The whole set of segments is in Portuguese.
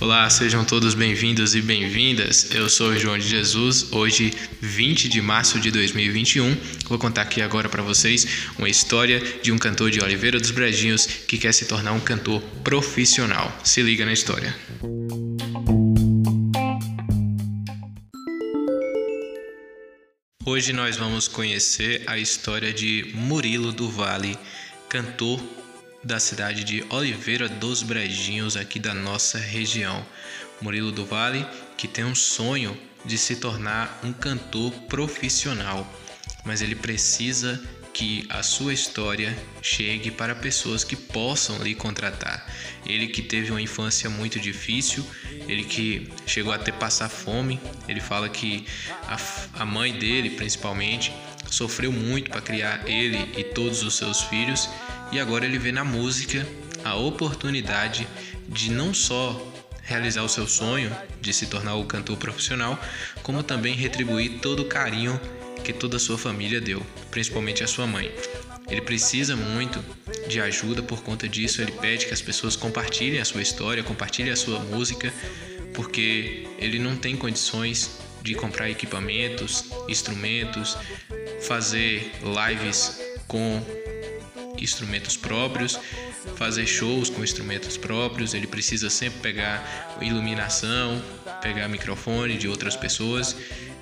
Olá, sejam todos bem-vindos e bem-vindas. Eu sou o João de Jesus. Hoje, 20 de março de 2021, vou contar aqui agora para vocês uma história de um cantor de Oliveira dos Brejinhos que quer se tornar um cantor profissional. Se liga na história. Hoje nós vamos conhecer a história de Murilo do Vale, cantor da cidade de Oliveira dos Brejinhos, aqui da nossa região. Murilo do Vale, que tem um sonho de se tornar um cantor profissional, mas ele precisa que a sua história chegue para pessoas que possam lhe contratar. Ele que teve uma infância muito difícil, ele que chegou a ter passar fome, ele fala que a, a mãe dele, principalmente, sofreu muito para criar ele e todos os seus filhos e agora ele vê na música a oportunidade de não só realizar o seu sonho de se tornar o cantor profissional, como também retribuir todo o carinho que toda a sua família deu, principalmente a sua mãe. Ele precisa muito de ajuda por conta disso, ele pede que as pessoas compartilhem a sua história, compartilhem a sua música, porque ele não tem condições de comprar equipamentos, instrumentos, fazer lives com instrumentos próprios, fazer shows com instrumentos próprios, ele precisa sempre pegar iluminação, pegar microfone de outras pessoas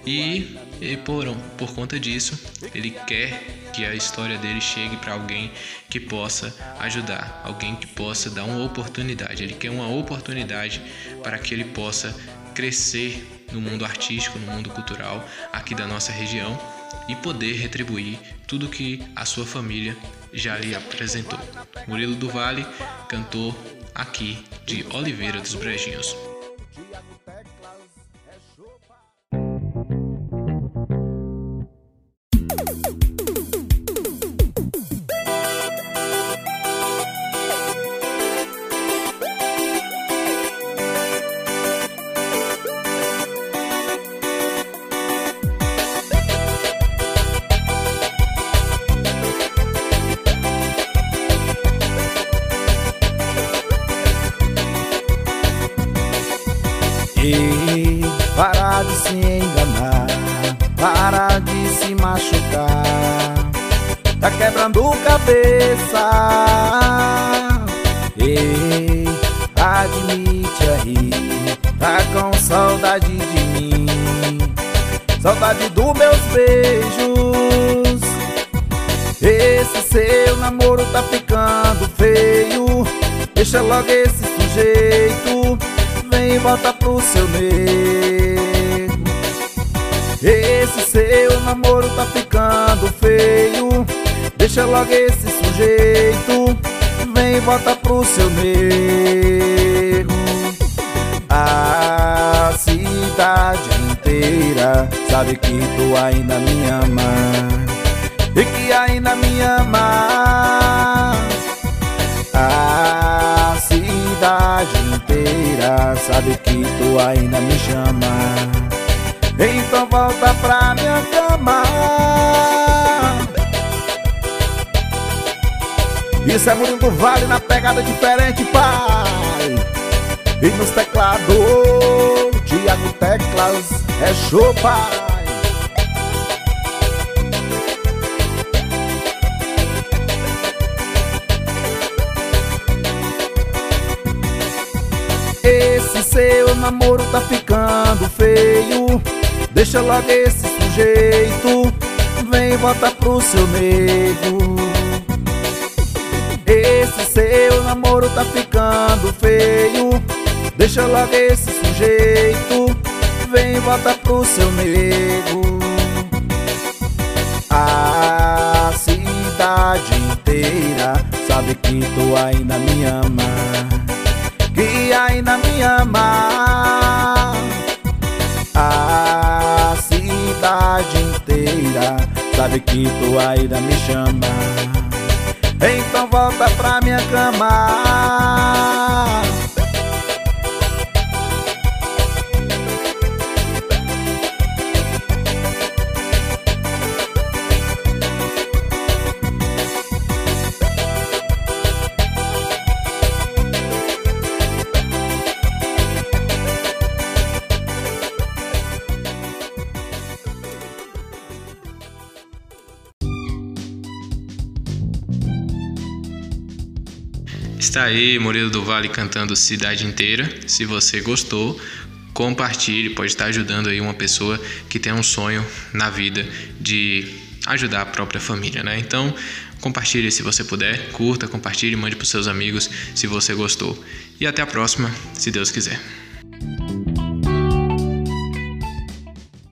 e, e por, por conta disso ele quer que a história dele chegue para alguém que possa ajudar, alguém que possa dar uma oportunidade. Ele quer uma oportunidade para que ele possa crescer no mundo artístico, no mundo cultural aqui da nossa região e poder retribuir tudo que a sua família já lhe apresentou. Murilo do Vale, cantor aqui de Oliveira dos Brejinhos. Para de se enganar, para de se machucar. Tá quebrando cabeça. Ei, admite aí, tá com saudade de mim. Saudade dos meus beijos. Esse seu namoro tá ficando feio. Deixa logo esse sujeito vem e volta pro seu nego Esse seu namoro tá ficando feio. Deixa logo esse sujeito Vem e volta pro seu nego A cidade inteira Sabe que tu ainda me ama E que ainda me ama inteira sabe que tu ainda me chama. Então volta pra minha cama. Isso é Murilo do Vale na pegada diferente, pai. E nos teclados, Tiago Teclas, é show, pai Esse seu namoro tá ficando feio. Deixa logo esse sujeito. Vem volta pro seu nego Esse seu namoro tá ficando feio. Deixa logo esse sujeito. Vem volta pro seu nego A cidade inteira Sabe que tu ainda me ama ainda me ama A cidade inteira. Sabe que tu ainda me chama. Então volta pra minha cama Está aí Murilo do Vale cantando Cidade Inteira. Se você gostou, compartilhe, pode estar ajudando aí uma pessoa que tem um sonho na vida de ajudar a própria família, né? Então, compartilhe se você puder, curta, compartilhe, mande para os seus amigos se você gostou. E até a próxima, se Deus quiser.